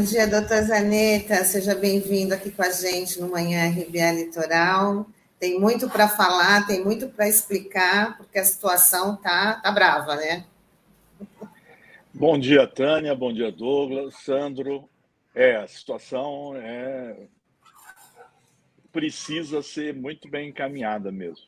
Bom dia, doutor Zaneta. Seja bem-vindo aqui com a gente no Manhã RBA Litoral. Tem muito para falar, tem muito para explicar, porque a situação tá, tá brava, né? Bom dia, Tânia. Bom dia, Douglas, Sandro. É, a situação é precisa ser muito bem encaminhada mesmo.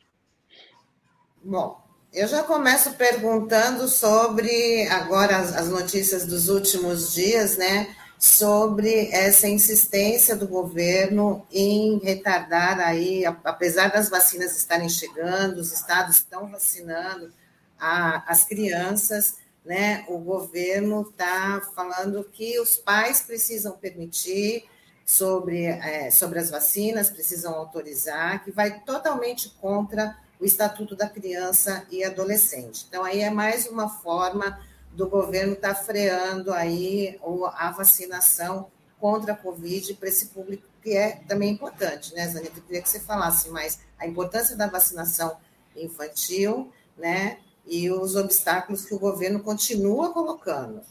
Bom, eu já começo perguntando sobre agora as, as notícias dos últimos dias, né? Sobre essa insistência do governo em retardar aí, apesar das vacinas estarem chegando, os estados estão vacinando a, as crianças, né? O governo está falando que os pais precisam permitir sobre, é, sobre as vacinas, precisam autorizar, que vai totalmente contra o Estatuto da Criança e Adolescente. Então, aí é mais uma forma do governo estar tá freando aí a vacinação contra a Covid para esse público que é também importante, né, Zanita? Eu queria que você falasse mais a importância da vacinação infantil, né, e os obstáculos que o governo continua colocando.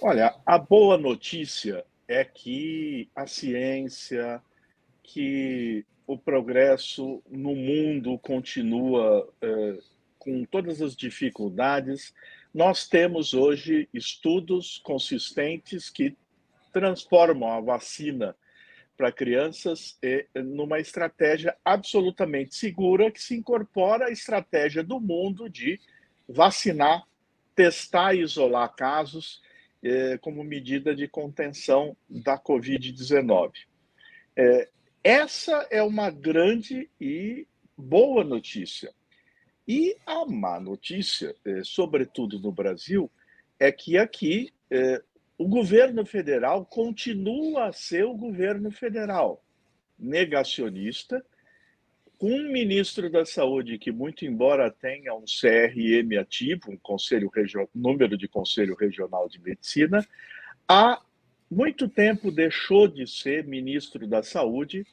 Olha, a boa notícia é que a ciência, que o progresso no mundo continua é, com todas as dificuldades. Nós temos hoje estudos consistentes que transformam a vacina para crianças numa estratégia absolutamente segura que se incorpora à estratégia do mundo de vacinar, testar e isolar casos é, como medida de contenção da Covid-19. É, essa é uma grande e boa notícia. E a má notícia, é, sobretudo no Brasil, é que aqui é, o governo federal continua a ser o governo federal negacionista, com um ministro da Saúde que, muito embora tenha um CRM ativo, um conselho número de Conselho Regional de Medicina, há muito tempo deixou de ser ministro da Saúde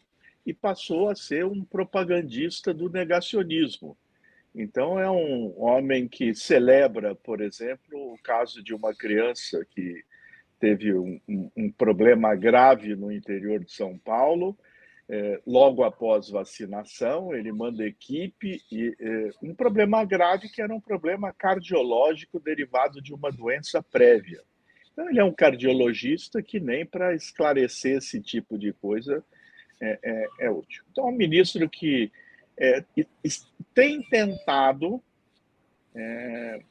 e passou a ser um propagandista do negacionismo. Então, é um homem que celebra, por exemplo, o caso de uma criança que teve um, um, um problema grave no interior de São Paulo é, logo após vacinação, ele manda equipe e é, um problema grave que era um problema cardiológico derivado de uma doença prévia. Então, ele é um cardiologista que nem para esclarecer esse tipo de coisa é, é, é útil. Então, é um ministro que é, tem tentado é,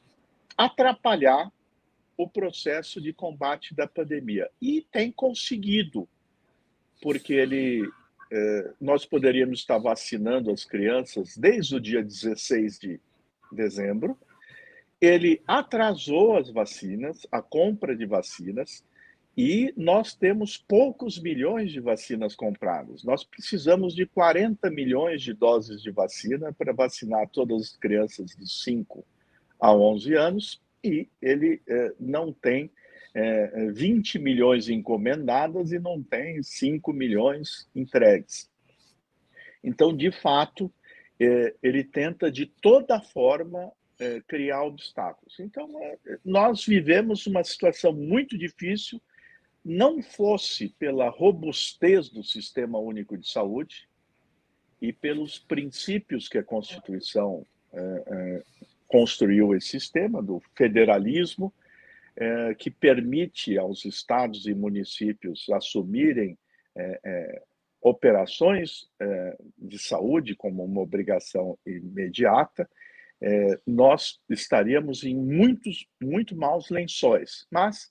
atrapalhar o processo de combate da pandemia e tem conseguido, porque ele é, nós poderíamos estar vacinando as crianças desde o dia 16 de dezembro. Ele atrasou as vacinas, a compra de vacinas, e nós temos poucos milhões de vacinas compradas. Nós precisamos de 40 milhões de doses de vacina para vacinar todas as crianças de 5 a 11 anos, e ele é, não tem é, 20 milhões encomendadas e não tem 5 milhões entregues. Então, de fato, é, ele tenta de toda forma é, criar obstáculos. Então, é, nós vivemos uma situação muito difícil, não fosse pela robustez do Sistema Único de Saúde e pelos princípios que a Constituição é, é, construiu esse sistema, do federalismo, é, que permite aos estados e municípios assumirem é, é, operações é, de saúde como uma obrigação imediata, nós estaríamos em muitos, muito maus lençóis. Mas,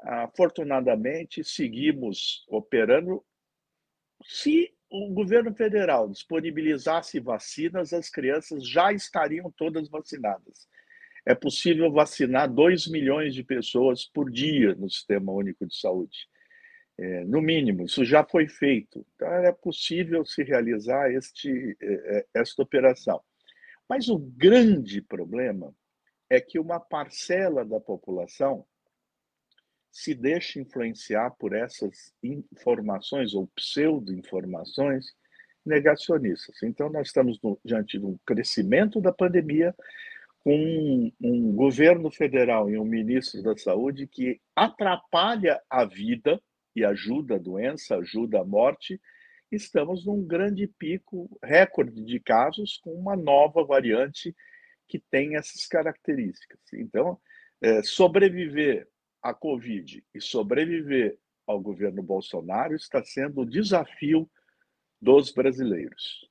afortunadamente, seguimos operando. Se o governo federal disponibilizasse vacinas, as crianças já estariam todas vacinadas é possível vacinar 2 milhões de pessoas por dia no Sistema Único de Saúde. É, no mínimo, isso já foi feito. Então, é possível se realizar este, é, é, esta operação. Mas o grande problema é que uma parcela da população se deixa influenciar por essas informações ou pseudo-informações negacionistas. Então, nós estamos no, diante de um crescimento da pandemia, com um governo federal e um ministro da saúde que atrapalha a vida e ajuda a doença, ajuda a morte, estamos num grande pico, recorde de casos, com uma nova variante que tem essas características. Então, é, sobreviver à Covid e sobreviver ao governo Bolsonaro está sendo o desafio dos brasileiros.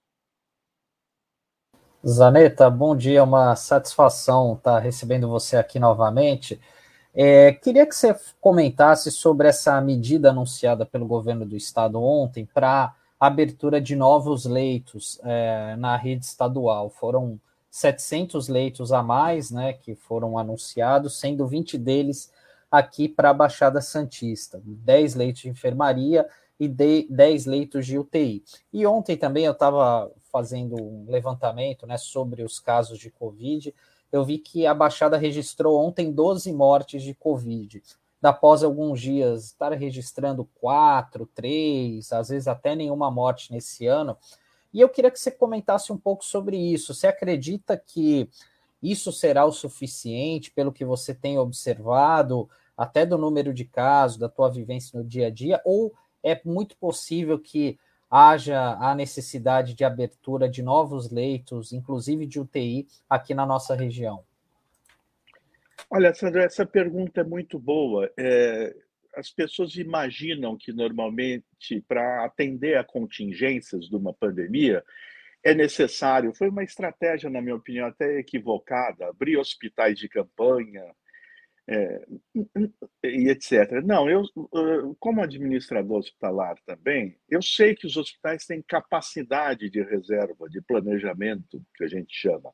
Zaneta, bom dia, uma satisfação estar recebendo você aqui novamente. É, queria que você comentasse sobre essa medida anunciada pelo governo do estado ontem para abertura de novos leitos é, na rede estadual. Foram 700 leitos a mais, né, que foram anunciados, sendo 20 deles aqui para a Baixada Santista, 10 leitos de enfermaria e 10 leitos de UTI. E ontem também eu estava fazendo um levantamento né, sobre os casos de Covid, eu vi que a Baixada registrou ontem 12 mortes de Covid. Após alguns dias estar registrando quatro, três, às vezes até nenhuma morte nesse ano. E eu queria que você comentasse um pouco sobre isso. Você acredita que isso será o suficiente, pelo que você tem observado, até do número de casos, da tua vivência no dia a dia, ou é muito possível que haja a necessidade de abertura de novos leitos, inclusive de UTI, aqui na nossa região? Olha, Sandra, essa pergunta é muito boa. É, as pessoas imaginam que normalmente para atender a contingências de uma pandemia é necessário, foi uma estratégia, na minha opinião, até equivocada, abrir hospitais de campanha, é, e etc. Não, eu, como administrador hospitalar também, eu sei que os hospitais têm capacidade de reserva, de planejamento, que a gente chama.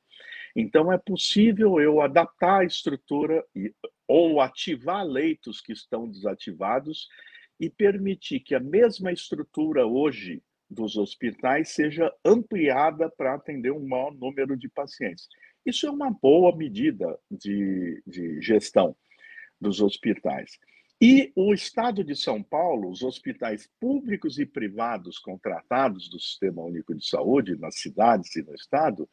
Então, é possível eu adaptar a estrutura e, ou ativar leitos que estão desativados e permitir que a mesma estrutura hoje dos hospitais seja ampliada para atender um maior número de pacientes. Isso é uma boa medida de, de gestão dos hospitais. E o Estado de São Paulo, os hospitais públicos e privados contratados do Sistema Único de Saúde, nas cidades e no Estado,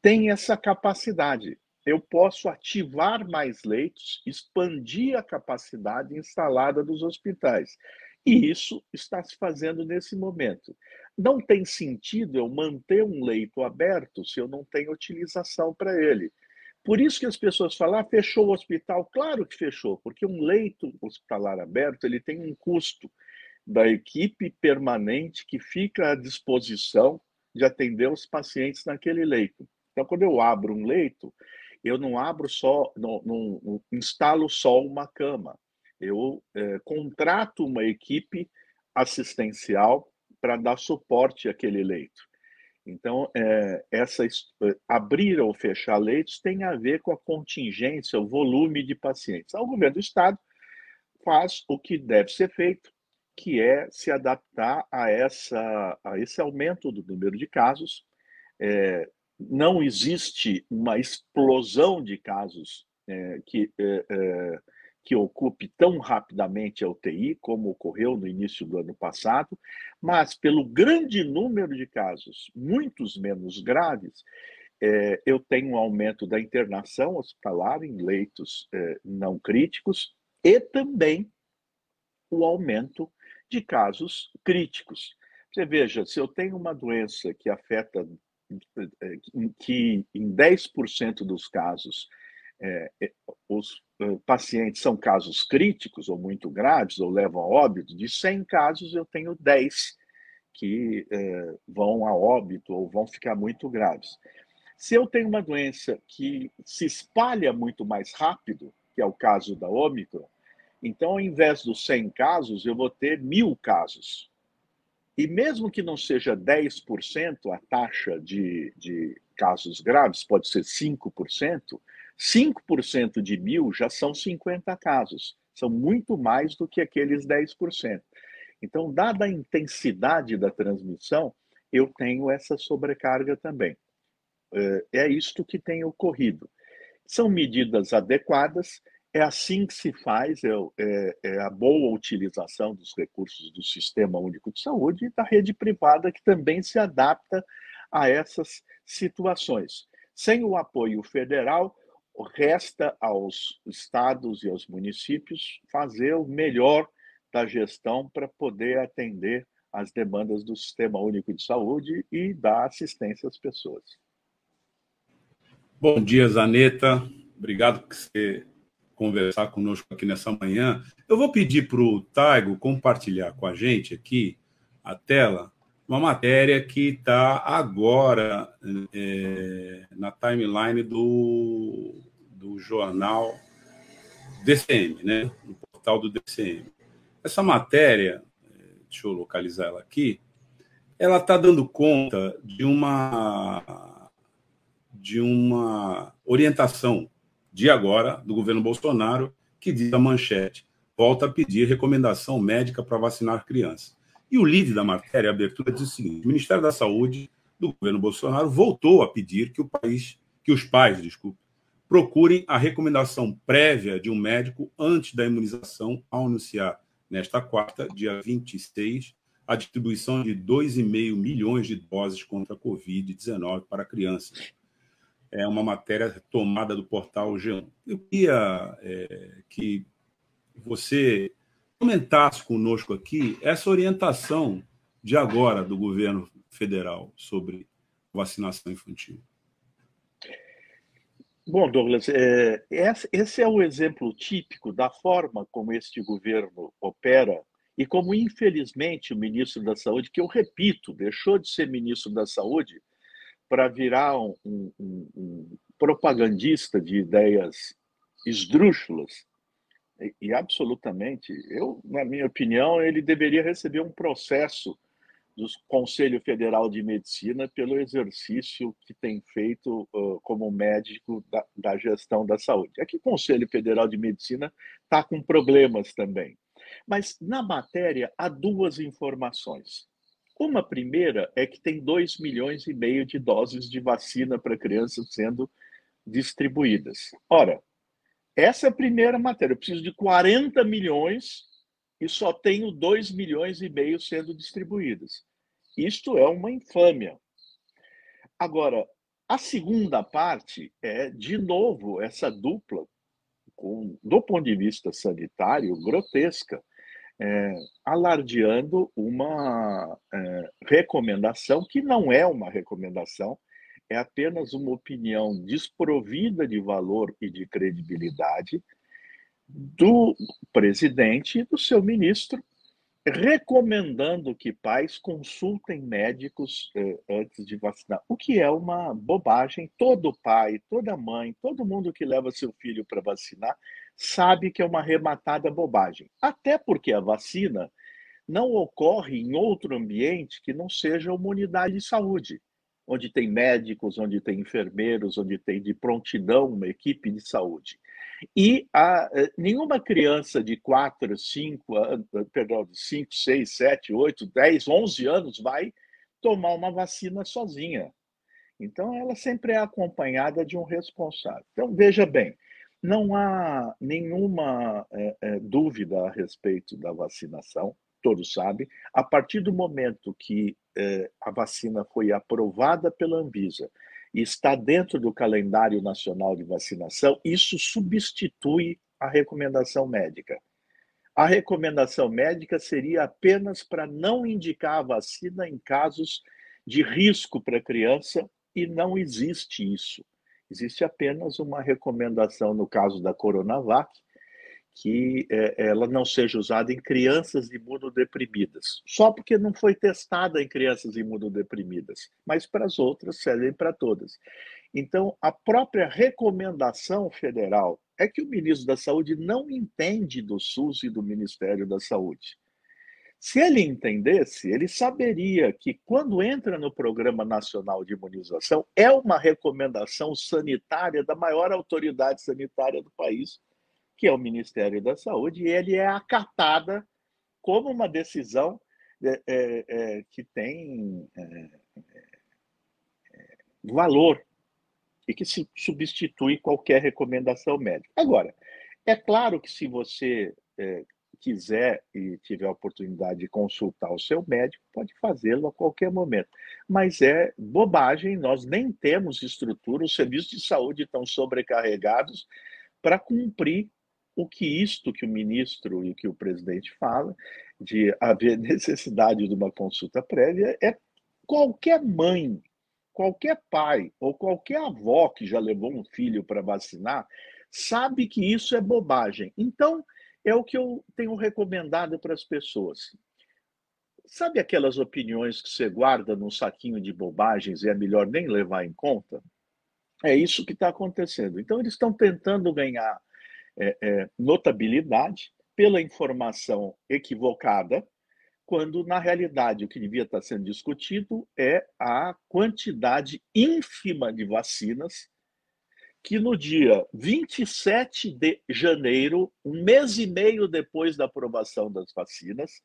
têm essa capacidade. Eu posso ativar mais leitos, expandir a capacidade instalada dos hospitais. E isso está se fazendo nesse momento. Não tem sentido eu manter um leito aberto se eu não tenho utilização para ele. Por isso que as pessoas falam, ah, fechou o hospital. Claro que fechou, porque um leito hospitalar aberto ele tem um custo da equipe permanente que fica à disposição de atender os pacientes naquele leito. Então, quando eu abro um leito, eu não abro só, não, não, não instalo só uma cama. Eu é, contrato uma equipe assistencial para dar suporte àquele leito. Então, é, essa é, abrir ou fechar leitos tem a ver com a contingência, o volume de pacientes. O governo do estado faz o que deve ser feito, que é se adaptar a, essa, a esse aumento do número de casos. É, não existe uma explosão de casos é, que é, é, que ocupe tão rapidamente a UTI, como ocorreu no início do ano passado, mas pelo grande número de casos, muitos menos graves, é, eu tenho um aumento da internação hospitalar em leitos é, não críticos e também o aumento de casos críticos. Você veja, se eu tenho uma doença que afeta, é, que em 10% dos casos é, é, os pacientes são casos críticos ou muito graves ou levam a óbito, de 100 casos eu tenho 10 que uh, vão a óbito ou vão ficar muito graves. Se eu tenho uma doença que se espalha muito mais rápido, que é o caso da Ômicron, então, ao invés dos 100 casos, eu vou ter mil casos. E mesmo que não seja 10% a taxa de, de casos graves, pode ser 5%, 5% de mil já são 50 casos, são muito mais do que aqueles 10%. Então, dada a intensidade da transmissão, eu tenho essa sobrecarga também. É, é isto que tem ocorrido. São medidas adequadas, é assim que se faz, é, é, é, a boa utilização dos recursos do Sistema Único de Saúde e da rede privada, que também se adapta a essas situações. Sem o apoio federal, resta aos estados e aos municípios fazer o melhor da gestão para poder atender às demandas do Sistema Único de Saúde e dar assistência às pessoas. Bom dia, Zaneta. Obrigado por você conversar conosco aqui nessa manhã. Eu vou pedir para o Taigo compartilhar com a gente aqui a tela uma matéria que está agora é, na timeline do, do jornal DCM, né? no portal do DCM. Essa matéria, deixa eu localizar ela aqui, ela está dando conta de uma de uma orientação de agora do governo Bolsonaro que diz a manchete volta a pedir recomendação médica para vacinar crianças. E o lead da matéria, a abertura, diz o seguinte: o Ministério da Saúde do governo Bolsonaro voltou a pedir que o país, que os pais, desculpe, procurem a recomendação prévia de um médico antes da imunização ao anunciar nesta quarta, dia 26, a distribuição de 2,5 milhões de doses contra a Covid-19 para crianças. É uma matéria tomada do portal G1. Eu queria é, que você comentasse conosco aqui essa orientação de agora do governo federal sobre vacinação infantil. Bom, Douglas, é, esse é o exemplo típico da forma como este governo opera e como, infelizmente, o ministro da Saúde, que eu repito, deixou de ser ministro da Saúde para virar um, um, um propagandista de ideias esdrúxulas, e, e absolutamente, eu, na minha opinião, ele deveria receber um processo do Conselho Federal de Medicina pelo exercício que tem feito uh, como médico da, da, gestão da saúde. Aqui o Conselho Federal de Medicina está com problemas também. Mas na matéria há duas informações. Uma primeira é que tem 2 milhões e meio de doses de vacina para crianças sendo distribuídas. Ora, essa é a primeira matéria. Eu preciso de 40 milhões e só tenho 2 milhões e meio sendo distribuídas. Isto é uma infâmia. Agora, a segunda parte é, de novo, essa dupla, com, do ponto de vista sanitário, grotesca, é, alardeando uma é, recomendação que não é uma recomendação, é apenas uma opinião desprovida de valor e de credibilidade do presidente e do seu ministro, recomendando que pais consultem médicos eh, antes de vacinar, o que é uma bobagem. Todo pai, toda mãe, todo mundo que leva seu filho para vacinar sabe que é uma arrematada bobagem. Até porque a vacina não ocorre em outro ambiente que não seja uma unidade de saúde onde tem médicos, onde tem enfermeiros, onde tem de prontidão uma equipe de saúde. E a, eh, nenhuma criança de 4, 5, perdão, de 5, 6, 7, 8, 10, 11 anos vai tomar uma vacina sozinha. Então, ela sempre é acompanhada de um responsável. Então, veja bem, não há nenhuma é, é, dúvida a respeito da vacinação todos sabem, a partir do momento que eh, a vacina foi aprovada pela Anvisa e está dentro do calendário nacional de vacinação, isso substitui a recomendação médica. A recomendação médica seria apenas para não indicar a vacina em casos de risco para a criança e não existe isso. Existe apenas uma recomendação no caso da Coronavac, que é, ela não seja usada em crianças imunodeprimidas, só porque não foi testada em crianças imunodeprimidas, mas para as outras servem para todas. Então, a própria recomendação federal é que o ministro da Saúde não entende do SUS e do Ministério da Saúde. Se ele entendesse, ele saberia que quando entra no Programa Nacional de Imunização, é uma recomendação sanitária da maior autoridade sanitária do país, que é o Ministério da Saúde, e ele é acatada como uma decisão é, é, é que tem é, é, valor e que se substitui qualquer recomendação médica. Agora, é claro que se você quiser e tiver a oportunidade de consultar o seu médico, pode fazê-lo a qualquer momento. Mas é bobagem, nós nem temos estrutura, os serviços de saúde estão sobrecarregados para cumprir o que isto que o ministro e que o presidente fala, de haver necessidade de uma consulta prévia, é qualquer mãe, qualquer pai ou qualquer avó que já levou um filho para vacinar, sabe que isso é bobagem. Então, é o que eu tenho recomendado para as pessoas. Sabe aquelas opiniões que você guarda num saquinho de bobagens e é melhor nem levar em conta? É isso que está acontecendo. Então, eles estão tentando ganhar é, é, notabilidade pela informação equivocada, quando, na realidade, o que devia estar sendo discutido é a quantidade ínfima de vacinas que no dia 27 de janeiro, um mês e meio depois da aprovação das vacinas,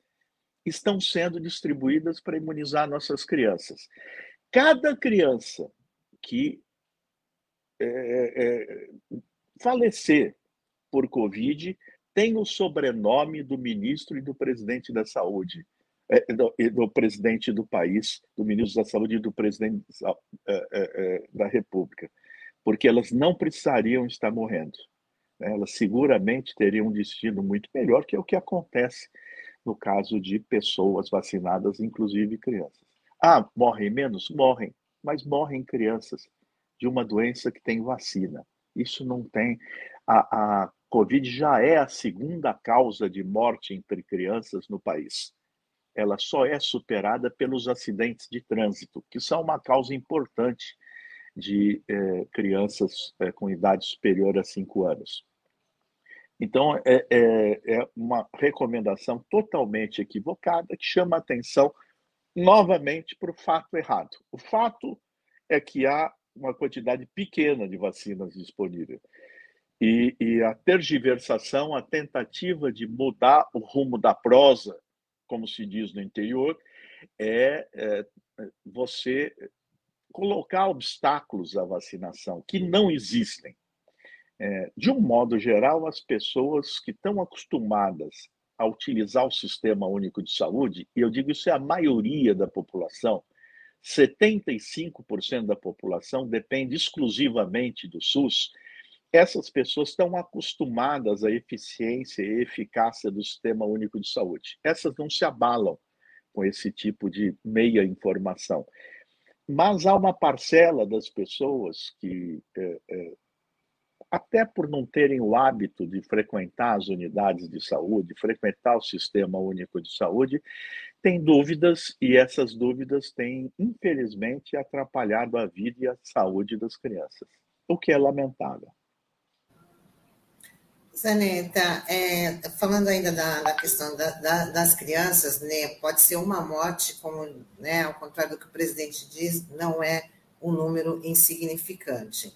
estão sendo distribuídas para imunizar nossas crianças. Cada criança que é, é, falecer por Covid tem o sobrenome do ministro e do presidente da saúde, é, do, do, presidente do país, do ministro da saúde e do presidente é, é, da República, porque elas não precisariam estar morrendo. Né? Elas seguramente teriam um destino muito melhor, que é o que acontece no caso de pessoas vacinadas, inclusive crianças. Ah, morrem menos? Morrem, mas morrem crianças de uma doença que tem vacina. Isso não tem. A, a Covid já é a segunda causa de morte entre crianças no país. Ela só é superada pelos acidentes de trânsito, que são uma causa importante de eh, crianças eh, com idade superior a 5 anos. Então, é, é, é, uma recomendação totalmente equivocada que chama atenção novamente para o fato errado. O fato é que há uma quantidade pequena de vacinas disponíveis. E, e, a tergiversação, a tentativa de mudar o rumo da prosa, como se diz no interior, é, é você colocar obstáculos à vacinação que não existem. É, de um modo geral, as pessoas que estão acostumadas a utilizar o Sistema Único de Saúde, e eu digo isso é a maioria da população, 75% da população depende exclusivamente do SUS essas pessoas estão acostumadas à eficiência e eficácia do Sistema Único de Saúde. Essas não se abalam com esse tipo de meia informação. Mas há uma parcela das pessoas que, é, é, até por não terem o hábito de frequentar as unidades de saúde, frequentar o Sistema Único de Saúde, tem dúvidas e essas dúvidas têm, infelizmente, atrapalhado a vida e a saúde das crianças, o que é lamentável. Zaneta, é, falando ainda da, da questão da, da, das crianças, né, pode ser uma morte, como, né, ao contrário do que o presidente diz, não é um número insignificante.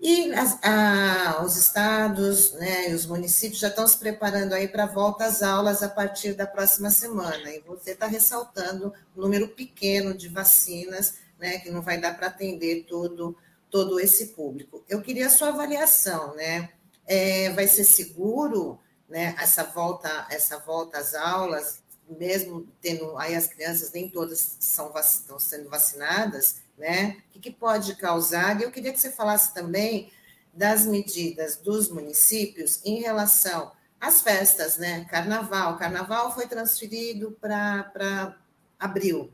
E as, a, os estados né, e os municípios já estão se preparando aí para a volta às aulas a partir da próxima semana. E você está ressaltando o número pequeno de vacinas, né, que não vai dar para atender todo, todo esse público. Eu queria a sua avaliação, né? É, vai ser seguro né, essa, volta, essa volta às aulas, mesmo tendo aí as crianças, nem todas são estão sendo vacinadas, né? O que, que pode causar? E eu queria que você falasse também das medidas dos municípios em relação às festas, né? Carnaval. Carnaval foi transferido para abril,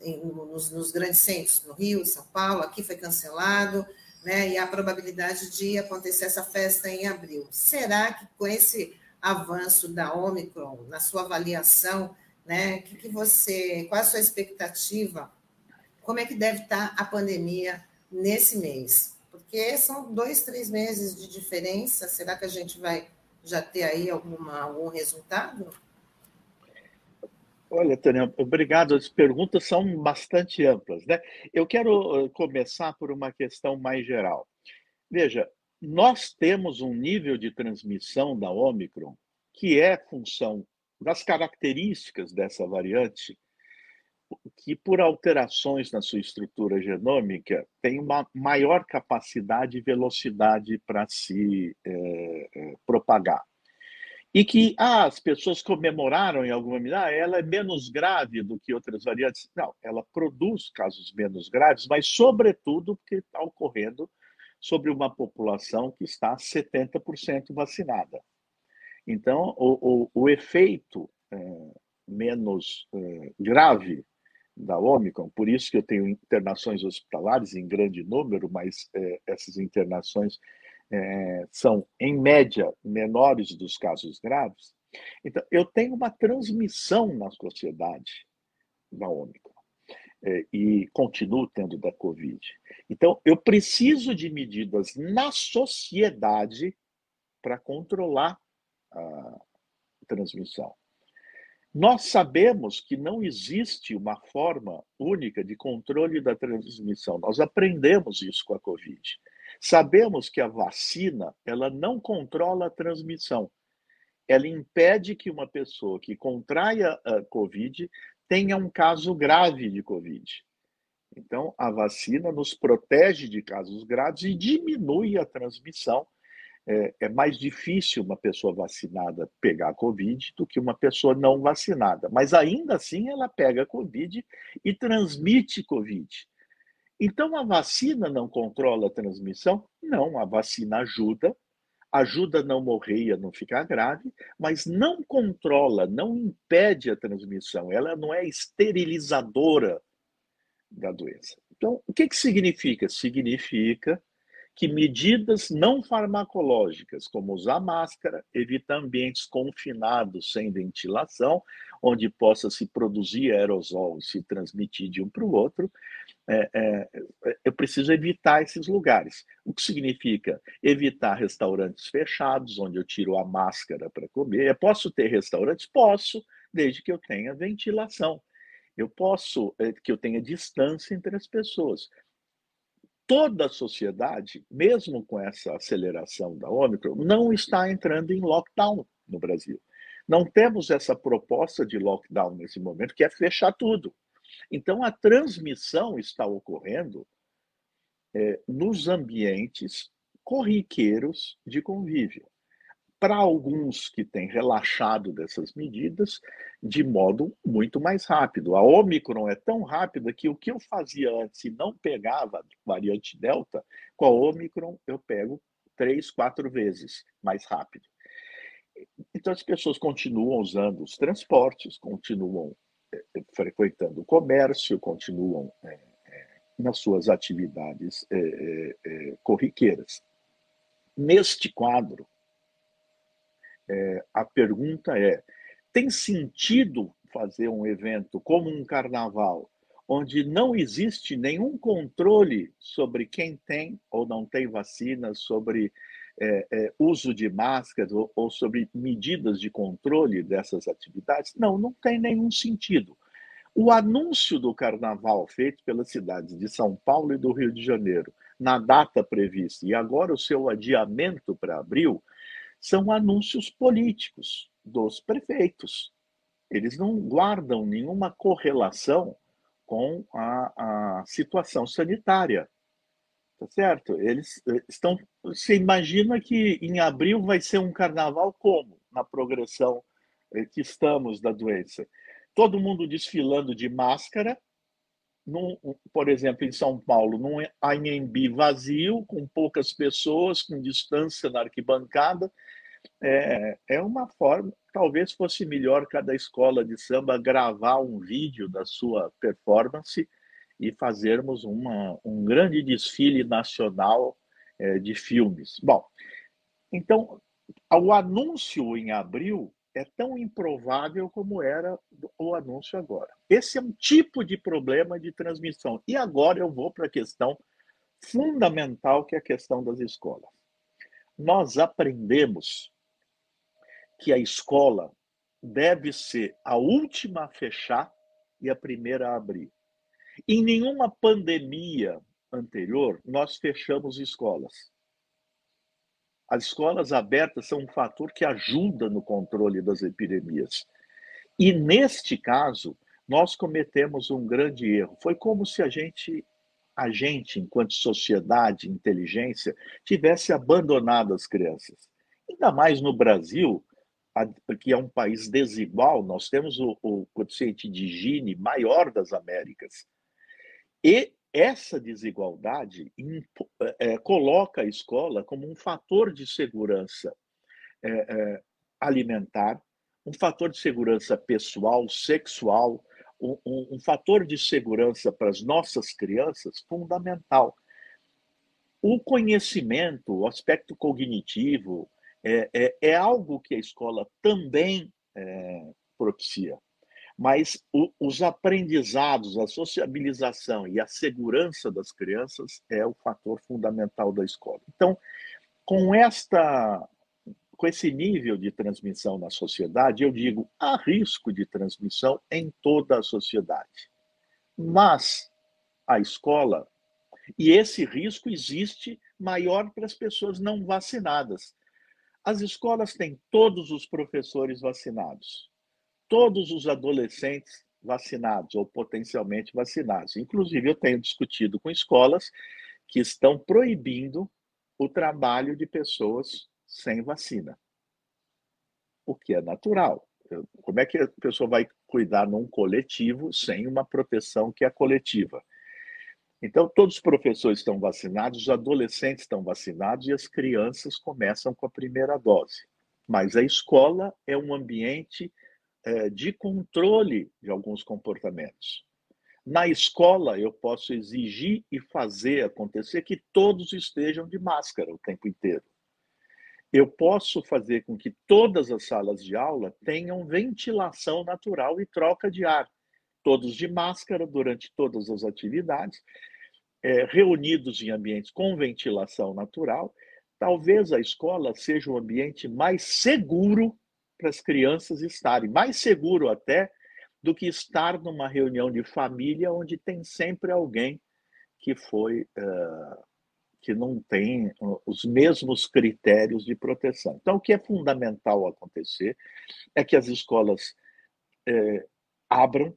em, nos, nos, grandes centros, no Rio, São Paulo, aqui foi cancelado né, e a probabilidade de acontecer essa festa em abril. Será que com esse avanço da Omicron, na sua avaliação, né, que, que você, qual a sua expectativa? Como é que deve estar a pandemia nesse mês? Porque são dois, três meses de diferença. Será que a gente vai já ter aí alguma, algum resultado? Olha, Tânia, obrigado. As perguntas são bastante amplas. Né? Eu quero começar por uma questão mais geral. Veja, nós temos um nível de transmissão da Omicron que é função das características dessa variante, que por alterações na sua estrutura genômica tem uma maior capacidade e velocidade para se é, é, propagar. E que ah, as pessoas comemoraram em alguma medida, ah, ela é menos grave do que outras variantes. Não, ela produz casos menos graves, mas, sobretudo, porque está ocorrendo sobre uma população que está 70% vacinada. Então, o, o, o efeito é, menos é, grave da Omicron, por isso que eu tenho internações hospitalares em grande número, mas é, essas internações é, são, em média, menores dos casos graves. Então, eu tenho uma transmissão na sociedade da Omicron é, e continuo tendo da Covid. Então, eu preciso de medidas na sociedade para controlar a transmissão. Nós sabemos que não existe uma forma única de controle da transmissão. Nós aprendemos isso com a Covid. Sabemos que a vacina, ela não controla a transmissão. Ela impede que uma pessoa que contraia a Covid tenha um caso grave de Covid. Então, a vacina nos protege de casos graves e diminui a transmissão é, é, mais difícil uma pessoa vacinada pegar Covid do que uma pessoa não vacinada. Mas ainda assim ela pega Covid e transmite Covid. Então a vacina não controla a transmissão? Não, a vacina ajuda, ajuda a não morrer e a não ficar grave, mas não controla, não impede a transmissão. Ela não é esterilizadora da doença. Então, o que, que significa? Significa que medidas não farmacológicas, como usar máscara, evitar ambientes confinados sem ventilação, onde possa se produzir aerosol e se transmitir de um para o outro, é, é, eu preciso evitar esses lugares. O que significa evitar restaurantes fechados, onde eu tiro a máscara para comer. Eu posso ter restaurantes? Posso, desde que eu tenha ventilação. Eu posso é, que eu tenha distância entre as pessoas toda a sociedade, mesmo com essa aceleração da Ômicron, não está entrando em lockdown no Brasil. Não temos essa proposta de lockdown nesse momento, que é fechar tudo. Então, a transmissão está ocorrendo é, nos ambientes corriqueiros de convívio para alguns que têm relaxado dessas medidas de modo muito mais rápido. A Omicron é tão rápida que o que eu fazia antes e não pegava variante Delta, com a Omicron eu pego três, quatro vezes mais rápido. Então as pessoas continuam usando os transportes, continuam é, frequentando o comércio, continuam é, nas suas atividades corriqueiras. Neste quadro, a pergunta é: tem sentido fazer um evento como um carnaval, onde não existe nenhum controle sobre quem tem ou não tem vacina, sobre é, é, uso de máscaras ou, ou sobre medidas de controle dessas atividades? Não, não tem nenhum sentido. O anúncio do carnaval feito pelas cidades de São Paulo e do Rio de Janeiro, na data prevista, e agora o seu adiamento para abril, são anúncios políticos dos prefeitos. Eles não guardam nenhuma correlação com a, a situação sanitária. Tá certo? Eles eh, estão. Você imagina que em abril vai ser um carnaval como? Na progressão eh, que estamos da doença. Todo mundo desfilando de máscara, num, por exemplo, em São Paulo, num Anhembi vazio, com poucas pessoas, com distância na arquibancada, é, é uma forma, talvez fosse melhor cada escola de samba gravar um vídeo da sua performance e fazermos uma, um grande desfile nacional é, de filmes. Bom, então, o anúncio em abril é tão improvável como era o anúncio agora. Esse é um tipo de problema de transmissão. E agora eu vou para a questão fundamental, que é a questão das escolas. Nós aprendemos que a escola deve ser a última a fechar e a primeira a abrir. Em nenhuma pandemia anterior, nós fechamos escolas. As escolas abertas são um fator que ajuda no controle das epidemias. E neste caso, nós cometemos um grande erro. Foi como se a gente, a gente, enquanto sociedade, inteligência, tivesse abandonado as crianças. Ainda mais no Brasil, que é um país desigual, nós temos o, o coeficiente de Gini maior das Américas. E essa desigualdade é, coloca a escola como um fator de segurança é, é, alimentar, um fator de segurança pessoal, sexual, um, um, um fator de segurança para as nossas crianças fundamental. O conhecimento, o aspecto cognitivo, é, é, é algo que a escola também é, propicia mas o, os aprendizados, a sociabilização e a segurança das crianças é o fator fundamental da escola. Então, com esta com esse nível de transmissão na sociedade, eu digo, há risco de transmissão em toda a sociedade. Mas a escola, e esse risco existe maior para as pessoas não vacinadas. As escolas têm todos os professores vacinados todos os adolescentes vacinados ou potencialmente vacinados. Inclusive, eu tenho discutido com escolas que estão proibindo o trabalho de pessoas sem vacina, o que é natural. Como é que a pessoa vai cuidar num coletivo sem uma proteção que é coletiva? Então, todos os professores estão vacinados, os adolescentes estão vacinados e as crianças começam com a primeira dose. Mas a escola é um ambiente é, de controle de alguns comportamentos. Na escola, eu posso exigir e fazer acontecer que todos estejam de máscara o tempo inteiro. Eu posso fazer com que todas as salas de aula tenham ventilação natural e troca de ar, todos de máscara durante todas as atividades, é, reunidos em ambientes com ventilação natural. Talvez a escola seja o ambiente mais seguro para as crianças estarem, mais seguro até do que estar numa reunião de família onde tem sempre alguém que foi uh, que não tem os mesmos critérios de proteção. Então, o que é fundamental acontecer é que as escolas abram,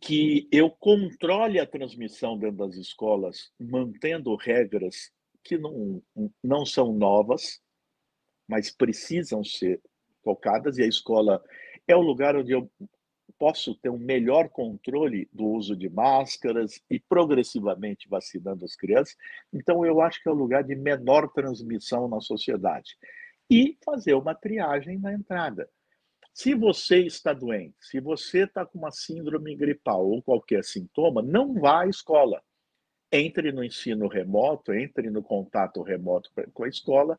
que eu controle a transmissão dentro das escolas, mantendo regras que não, não são novas, mas precisam ser tocadas, e a escola é o lugar onde eu posso ter um melhor controle do uso de máscaras e progressivamente vacinando as crianças. Então, eu acho que é o lugar de menor transmissão na sociedade. E fazer uma triagem na entrada. Se você está doente, se você está com uma síndrome gripal ou qualquer sintoma, não vá à escola. Entre no ensino remoto, entre no contato remoto com a escola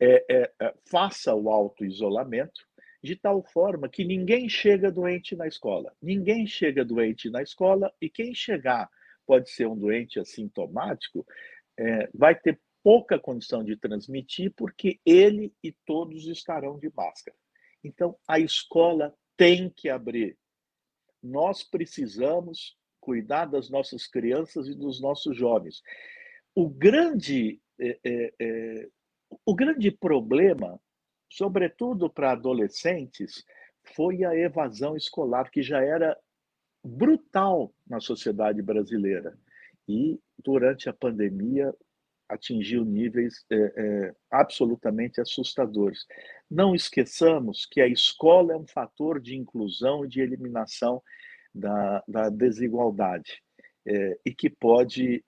é, é, é, faça o auto-isolamento de tal forma que ninguém chega doente na escola. Ninguém chega doente na escola e quem chegar pode ser um doente assintomático, é, vai ter pouca condição de transmitir porque ele e todos estarão de máscara. Então, a escola tem que abrir. Nós precisamos cuidar das nossas crianças e dos nossos jovens. O grande é, é, é o grande problema, sobretudo para adolescentes, foi a evasão escolar, que já era brutal na sociedade brasileira. E, durante a pandemia, atingiu níveis é, é, absolutamente assustadores. Não esqueçamos que a escola é um fator de inclusão e de eliminação da, da desigualdade, é, e que pode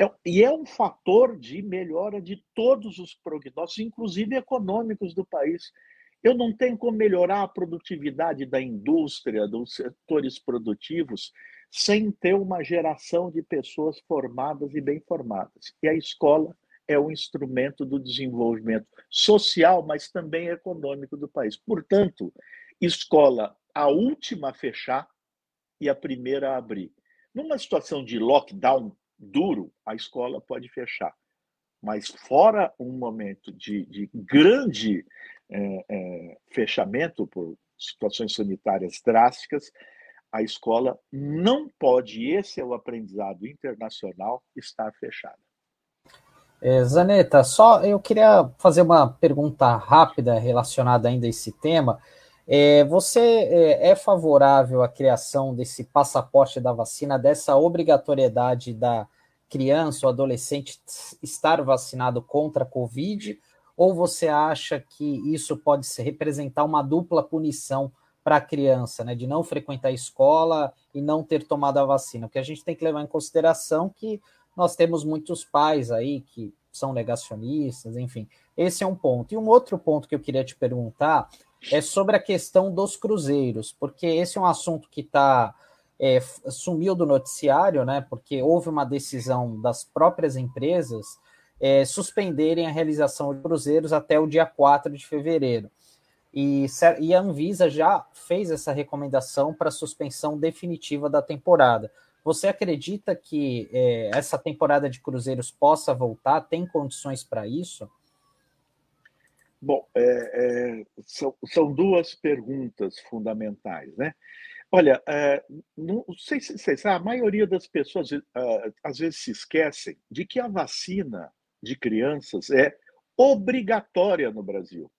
é, e é um fator de melhora de todos os prognósticos, inclusive econômicos do país. Eu não tenho como melhorar a produtividade da indústria, dos setores produtivos, sem ter uma geração de pessoas formadas e bem formadas. E a escola é um instrumento do desenvolvimento social, mas também econômico do país. Portanto, escola a última a fechar e a primeira a abrir. Numa situação de lockdown duro, a escola pode fechar. Mas fora um momento de, de grande é, é, fechamento por situações sanitárias drásticas, a escola não pode, esse é o aprendizado internacional, estar fechada. É, Zaneta, só eu queria fazer uma pergunta rápida relacionada ainda a esse tema. É, você é, é, favorável à criação desse passaporte da vacina, dessa obrigatoriedade da criança ou adolescente estar vacinado contra a Covid? Ou você acha que isso pode representar uma dupla punição para a criança, né, de não frequentar a escola e não ter tomado a vacina? Porque a gente tem que levar em consideração que nós temos muitos pais aí que são negacionistas, enfim. Esse é um ponto. E um outro ponto que eu queria te perguntar é sobre a questão dos cruzeiros, porque esse é um assunto que está é, sumiu do noticiário, né? Porque houve uma decisão das próprias empresas é, suspenderem a realização de cruzeiros até o dia 4 de fevereiro. E, e a Anvisa já fez essa recomendação para suspensão definitiva da temporada. Você acredita que é, essa temporada de cruzeiros possa voltar? Tem condições para isso? Bom, é, é, são, são, duas perguntas fundamentais, né? Olha, é, não sei se vocês a maioria das pessoas uh, às vezes se esquecem de que a vacina de crianças é obrigatória no Brasil.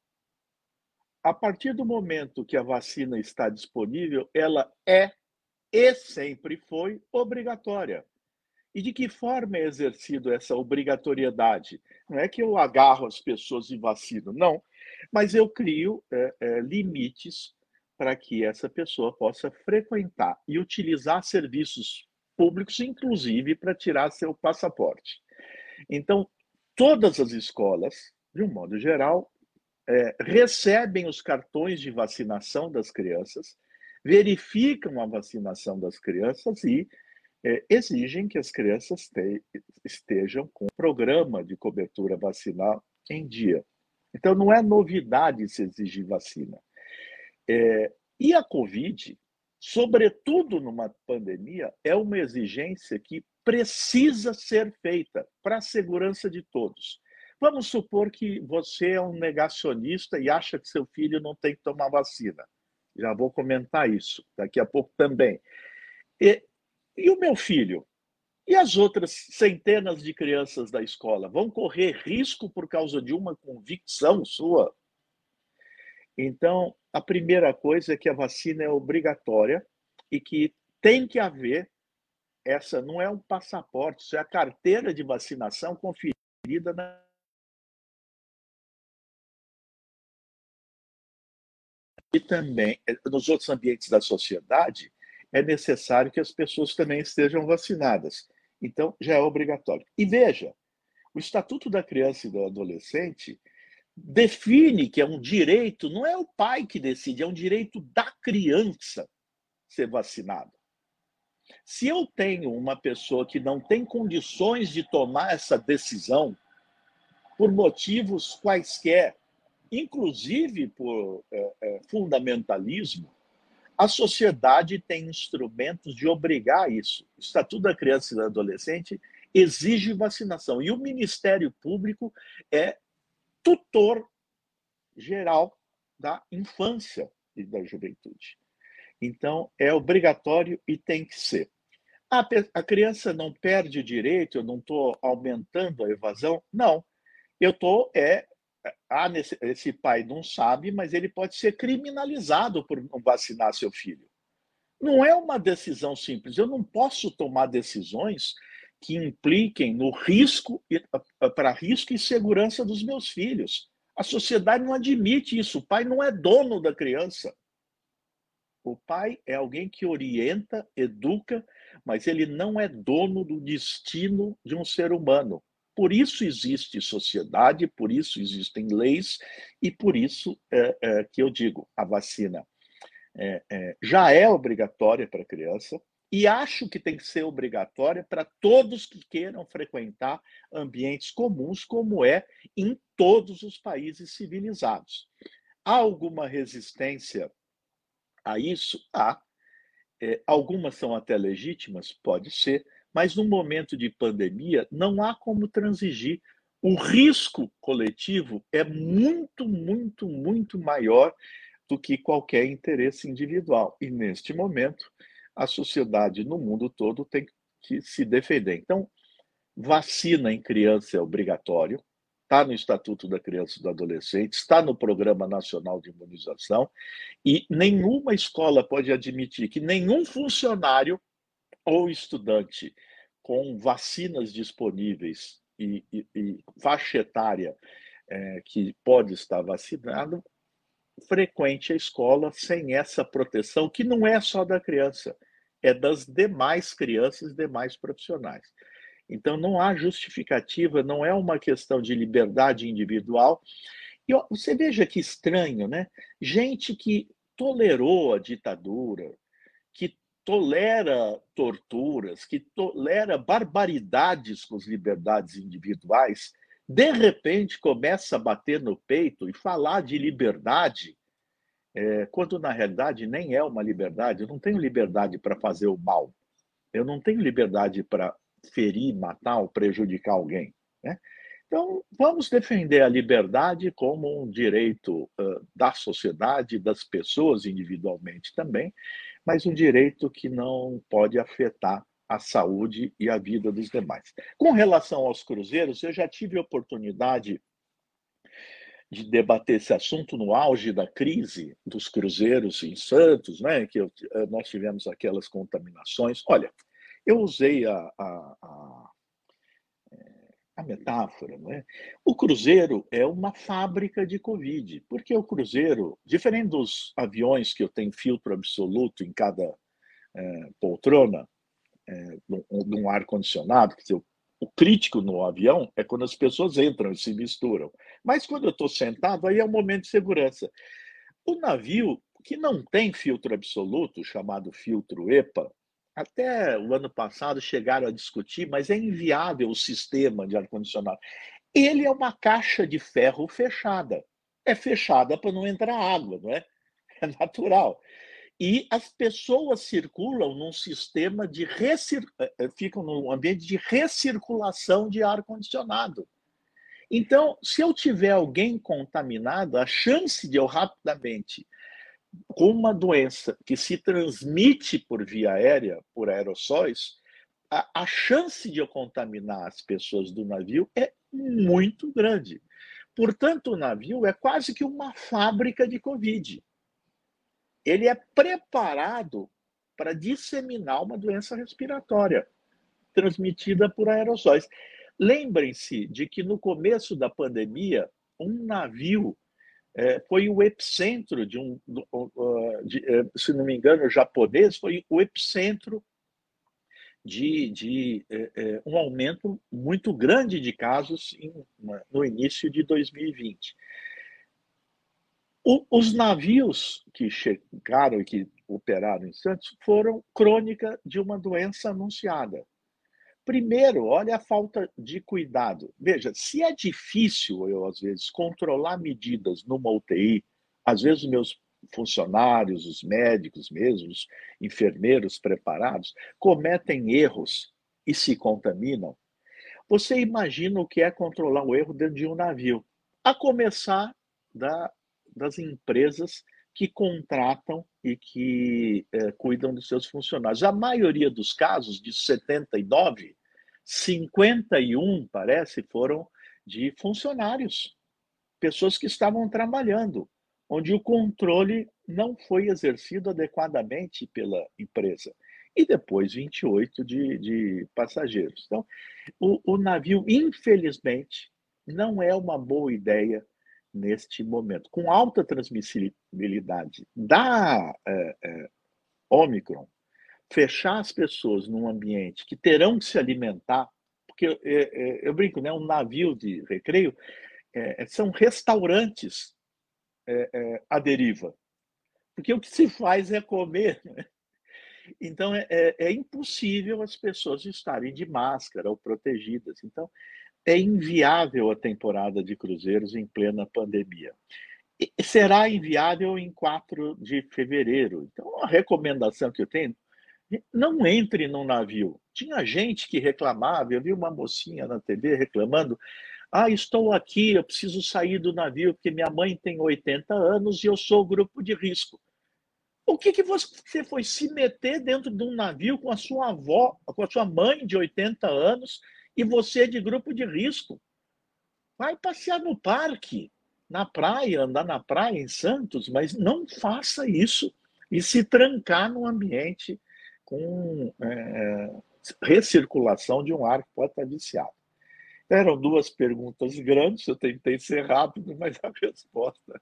A partir do momento que a vacina está disponível, ela é e sempre foi obrigatória. E de que forma é exercido essa obrigatoriedade? Não é que eu agarro as pessoas e vacino, não. Mas eu crio é, é, limites para que essa pessoa possa frequentar e utilizar serviços públicos, inclusive para tirar seu passaporte. Então, todas as escolas, de um modo geral, é, recebem os cartões de vacinação das crianças verificam a vacinação das crianças e é, exigem que as crianças te, estejam com o programa de cobertura vacinal em dia. Então, não é novidade se exigir vacina. É, e a Covid, sobretudo numa pandemia, é uma exigência que precisa ser feita para a segurança de todos. Vamos supor que você é um negacionista e acha que seu filho não tem que tomar vacina. Já vou comentar isso daqui a pouco também. E, e o meu filho? E as outras centenas de crianças da escola vão correr risco por causa de uma convicção sua? Então, a primeira coisa é que a vacina é obrigatória e que tem que haver essa não é um passaporte, isso é a carteira de vacinação conferida na E também, eh, nos outros ambientes da sociedade, é necessário que as pessoas também estejam vacinadas. Então, já é obrigatório. E veja, o Estatuto da Criança e do Adolescente define que é um direito, não é o pai que decide, é um direito da criança ser vacinado. Se eu tenho uma pessoa que não tem condições de tomar essa decisão, por motivos quaisquer, inclusive por é, é, fundamentalismo, a sociedade tem instrumentos de obrigar isso. O Estatuto da Criança e do Adolescente exige vacinação. E o Ministério Público é tutor geral da infância e da juventude. Então, é obrigatório e tem que ser. A, a criança não perde direito, eu não estou aumentando a evasão? Não. Eu estou é, ah, nesse, esse pai não sabe, mas ele pode ser criminalizado por não vacinar seu filho. Não é uma decisão simples. Eu não posso tomar decisões que impliquem no risco para risco e segurança dos meus filhos. A sociedade não admite isso. O pai não é dono da criança. O pai é alguém que orienta, educa, mas ele não é dono do destino de um ser humano. Por isso existe sociedade, por isso existem leis e por isso é, é, que eu digo a vacina é, é já é obrigatória para a criança e acho que tem que ser obrigatória para todos que queiram frequentar ambientes comuns, como é em todos os países civilizados. Há alguma resistência a isso? Há. É, algumas são até legítimas, pode ser, mas no momento de pandemia não há como transigir. O risco coletivo é muito, muito, muito maior do que qualquer interesse individual. E neste momento, a sociedade no mundo todo tem que se defender. Então, vacina em criança é obrigatório, está no Estatuto da Criança e do Adolescente, está no Programa Nacional de Imunização, e nenhuma escola pode admitir que nenhum funcionário ou estudante com vacinas disponíveis e, e, e faixa etária é, que pode estar vacinado, frequente a escola sem essa proteção, que não é só da criança, é das demais crianças e demais profissionais. Então, não há justificativa, não é uma questão de liberdade individual. E ó, você veja que estranho, né? Gente que tolerou a ditadura, que tolera torturas, que tolera barbaridades com as liberdades individuais, de repente começa a bater no peito e falar de liberdade, é, quando na realidade nem é uma liberdade. Eu não tenho liberdade para fazer o mal. Eu não tenho liberdade para ferir, matar ou prejudicar alguém. Né? Então, vamos defender a liberdade como um direito uh, da sociedade, das pessoas individualmente também, mas um direito que não pode afetar a saúde e a vida dos demais. Com relação aos cruzeiros, eu já tive oportunidade de debater esse assunto no auge da crise dos cruzeiros em Santos, né, que eu, eh, nós tivemos aquelas contaminações. Olha, eu usei a, a, a, a metáfora, não é? O cruzeiro é uma fábrica de Covid, porque o cruzeiro, diferente dos aviões que eu tenho filtro absoluto em cada é, poltrona, é, ar-condicionado, que o crítico no avião é quando as pessoas entram e se misturam. Mas quando eu estou sentado, aí é um momento de segurança. O navio que não tem filtro absoluto, chamado filtro EPA, até o ano passado chegaram a discutir, mas é inviável o sistema de ar-condicionado. Ele é uma caixa de ferro fechada. É fechada para não entrar água, não é? É natural. E as pessoas circulam num sistema de recir... Eh, eh, ficam num ambiente de recirculação de ar condicionado. Então, se eu tiver alguém contaminado, a chance de eu rapidamente com uma doença que se transmite por via aérea, por aerossóis, a, a, chance de eu contaminar as pessoas do navio é muito grande. Portanto, o navio é quase que uma fábrica de Covid ele é preparado para disseminar uma doença respiratória transmitida por aerossóis. Lembrem-se de que no começo da pandemia, um navio é, foi o epicentro de um, de, é, se não me engano, japonês, foi o epicentro de, de é, um aumento muito grande de casos em, no início de 2020. O, os navios que chegaram e que operaram em Santos foram crônica de uma doença anunciada. Primeiro, olha a falta de cuidado. Veja, se é difícil eu, às vezes, controlar medidas numa UTI, às vezes meus funcionários, os médicos mesmo, os enfermeiros preparados, cometem erros e se contaminam. Você imagina o que é controlar o erro dentro de um navio, a começar da das empresas que contratam e que é, cuidam dos seus funcionários. A maioria dos casos, de 79, 51, parece, foram de funcionários, pessoas que estavam trabalhando, onde o controle não foi exercido adequadamente pela empresa. E depois 28 de, de passageiros. Então, o, o navio, infelizmente, não é uma boa ideia neste momento. Com alta transmissibilidade da é, é, Omicron, fechar as pessoas num ambiente que terão que se alimentar, porque é, é eu brinco, né, um navio de recreio é, são restaurantes é, à deriva, porque o que se faz é comer. Né? Então é, é, impossível as pessoas estarem de máscara ou protegidas. Então é inviável a temporada de cruzeiros em plena pandemia. E será inviável em 4 de fevereiro. Então, a recomendação que eu tenho, não entre num navio. Tinha gente que reclamava, eu vi uma mocinha na TV reclamando, ah, estou aqui, eu preciso sair do navio porque minha mãe tem 80 anos e eu sou grupo de risco. O que, que você foi se meter dentro de um navio com a sua avó, com a sua mãe de 80 anos e você é de grupo de risco. Vai passear no parque, na praia, andar na praia em Santos, mas não faça isso e se trancar num ambiente com é, recirculação de um ar que pode estar viciado. Eram duas perguntas grandes, eu tentei ser rápido, mas a resposta.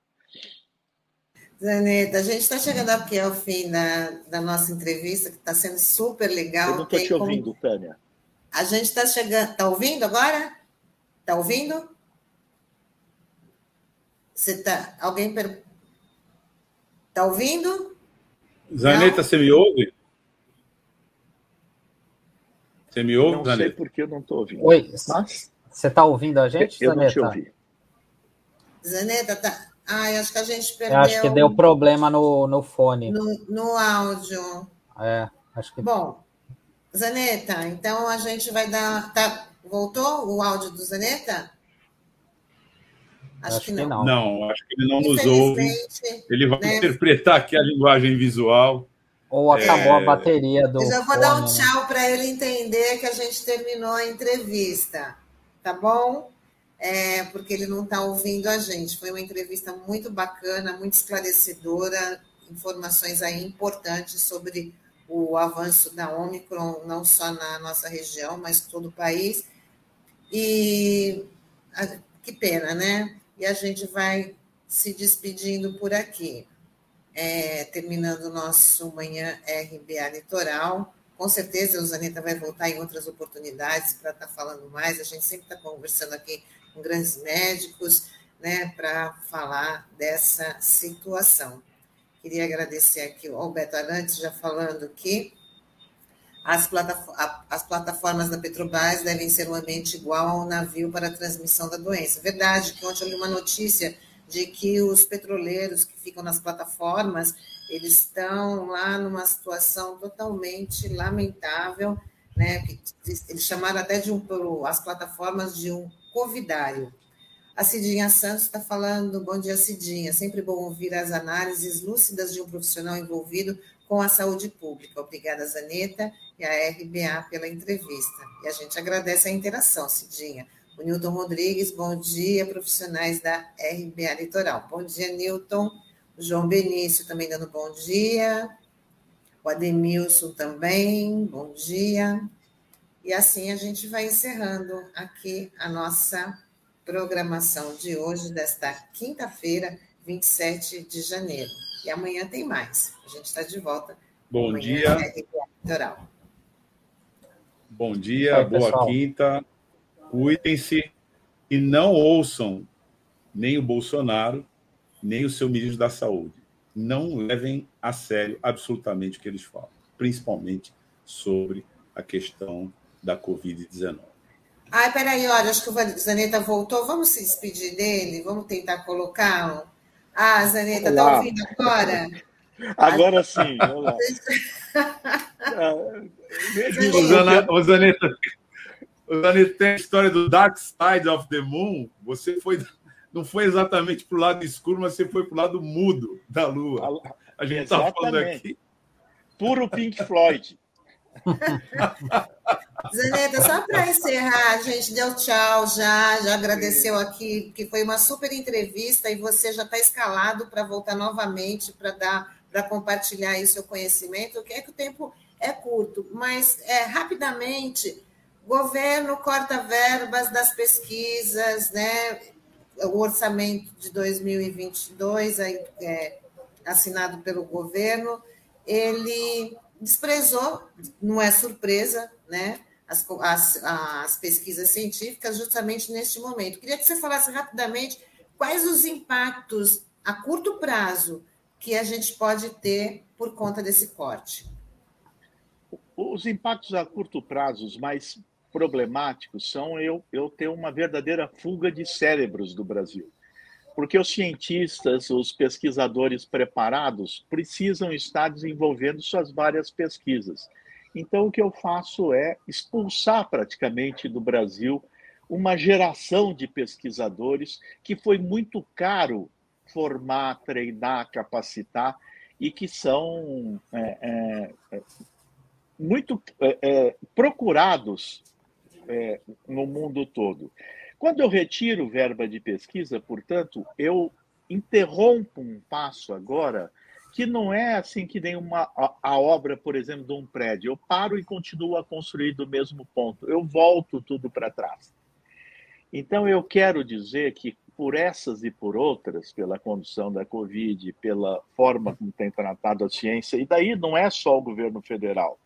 Zaneta, a gente está chegando aqui ao fim da, da nossa entrevista, que está sendo super legal. Eu não estou te ouvindo, como... Tânia. A gente está chegando. Está ouvindo agora? Está ouvindo? Você tá. Alguém per... Está ouvindo? Zaneta, não? você me ouve? Você me ouve, não Zaneta? Não sei porque eu não estou ouvindo. Oi, você está ouvindo a gente, eu Zaneta? Eu não te ouvi. Zaneta, tá... Ai, acho que a gente perdeu... Eu acho que deu problema no, no fone. No, no áudio. É, acho que... Bom, Zaneta, então a gente vai dar... Tá... Voltou o áudio do Zaneta? Acho, acho que, não. que, não. Não, acho que ele não nos ouve. Ele vai né? interpretar aqui a linguagem visual. Ou acabou é... a bateria do. Eu já vou dar um né? tchau para ele entender que a gente terminou a entrevista. Tá bom? É, porque ele não está ouvindo a gente. Foi uma entrevista muito bacana, muito esclarecedora, informações aí importantes sobre o avanço da Omicron, não só na nossa região, mas todo o país. E que pena, né? e a gente vai se despedindo por aqui, é, terminando o nosso Manhã RBA Litoral. Com certeza, a Zaneta vai voltar em outras oportunidades para estar tá falando mais. A gente sempre está conversando aqui com grandes médicos, né, para falar dessa situação. Queria agradecer aqui ao Beto Arantes, já falando que as, as plataformas da Petrobras devem ser um ambiente igual ao navio para a transmissão da doença. Verdade que ontem eu li uma notícia de que os petroleiros que ficam nas plataformas, eles estão lá numa situação totalmente lamentável, né? Eles chamaram até de um, as plataformas de um covidário. A Cidinha Santos está falando, bom dia, Cidinha. Sempre bom ouvir as análises lúcidas de um profissional envolvido com a saúde pública. Obrigada, Zaneta e a RBA pela entrevista. E a gente agradece a interação, Cidinha. O Newton Rodrigues, bom dia, profissionais da RBA Litoral. Bom dia, Newton. O João Benício também dando bom dia. O Ademilson também, bom dia. E assim a gente vai encerrando aqui a nossa programação de hoje, desta quinta-feira, 27 de janeiro. E amanhã tem mais. A gente está de volta. Bom amanhã dia. É Bom dia, Oi, boa pessoal. quinta. Cuidem-se e não ouçam nem o Bolsonaro, nem o seu ministro da Saúde. Não levem a sério absolutamente o que eles falam, principalmente sobre a questão da Covid-19. Ai, peraí, olha, acho que o Zaneta voltou. Vamos se despedir dele? Vamos tentar colocá-lo? Ah, Zaneta, está ouvindo agora? Agora sim, vamos lá. o Zaneta, o Zaneta tem a história do Dark Side of the Moon. Você foi, não foi exatamente para o lado escuro, mas você foi para o lado mudo da Lua. A gente está falando aqui. Puro Pink Floyd. Zaneta, só para encerrar, a gente deu tchau já, já agradeceu aqui, que foi uma super entrevista e você já está escalado para voltar novamente para dar, para compartilhar aí seu conhecimento. O que é que o tempo é curto, mas é, rapidamente, governo corta verbas das pesquisas, né? O orçamento de 2022, aí, é, assinado pelo governo, ele desprezou, não é surpresa, né? As, as, as, pesquisas científicas justamente neste momento. Queria que você falasse rapidamente quais os impactos a curto prazo que a gente pode ter por conta desse corte. Os impactos a curto prazo mais problemáticos são eu, eu ter uma verdadeira fuga de cérebros do Brasil porque os cientistas, os pesquisadores preparados precisam estar desenvolvendo suas várias pesquisas. Então, o que eu faço é expulsar praticamente do Brasil uma geração de pesquisadores que foi muito caro formar, treinar, capacitar e que são é, é, muito é, é procurados é, no mundo todo. Quando eu retiro verba de pesquisa, portanto, eu interrompo um passo agora que não é assim que nem uma, a, a, obra, por exemplo, de um prédio. Eu paro e continuo a construir do mesmo ponto. Eu volto tudo para trás. Então, eu quero dizer que, por essas e por outras, pela condução da Covid, pela forma como tem tratado a ciência, e daí não é só o governo federal.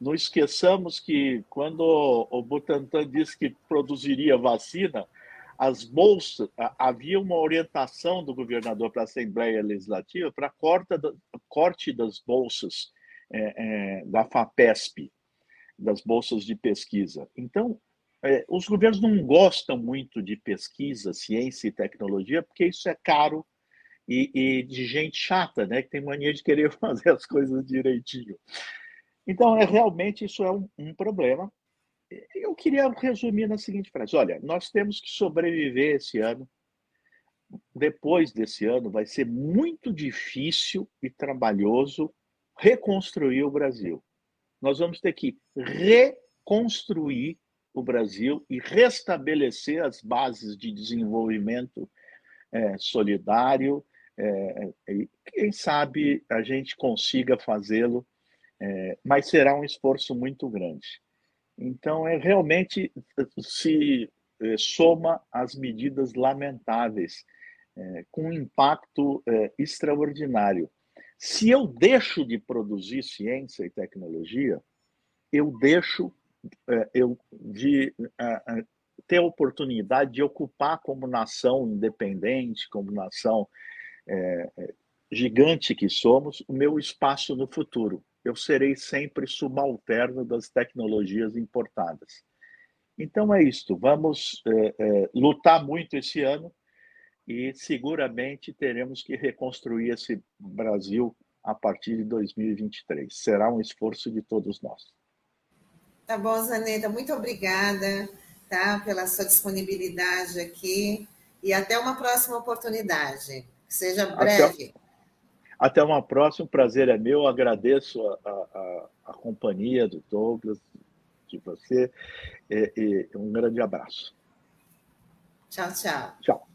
Não esqueçamos que, quando o Butantan disse que produziria vacina, as bolsas, havia uma orientação do governador para a Assembleia Legislativa para corte das bolsas é, é, da FAPESP, das bolsas de pesquisa. Então, é, os governos não gostam muito de pesquisa, ciência e tecnologia, porque isso é caro e, e de gente chata, né, que tem mania de querer fazer as coisas direitinho. Então, é realmente isso é um, um problema. Eu queria resumir na seguinte frase: olha, nós temos que sobreviver esse ano. Depois desse ano, vai ser muito difícil e trabalhoso reconstruir o Brasil. Nós vamos ter que reconstruir o Brasil e restabelecer as bases de desenvolvimento é, solidário. É, e quem sabe a gente consiga fazê-lo, é, mas será um esforço muito grande. Então, é realmente se é, soma as medidas lamentáveis, é, com um impacto é, extraordinário. Se eu deixo de produzir ciência e tecnologia, eu deixo é, eu, de ter a oportunidade de ocupar como nação independente, como nação é, gigante que somos, o meu espaço no futuro. Eu serei sempre subalterno das tecnologias importadas. Então é isto. Vamos é, é, lutar muito esse ano e seguramente teremos que reconstruir esse Brasil a partir de 2023. Será um esforço de todos nós. Tá bom, Zaneta, muito obrigada tá, pela sua disponibilidade aqui e até uma próxima oportunidade. Que seja breve. Até, até uma próxima, o prazer é meu. Agradeço a, a, a companhia do Douglas, de você, e, e um grande abraço. Tchau, tchau. Tchau.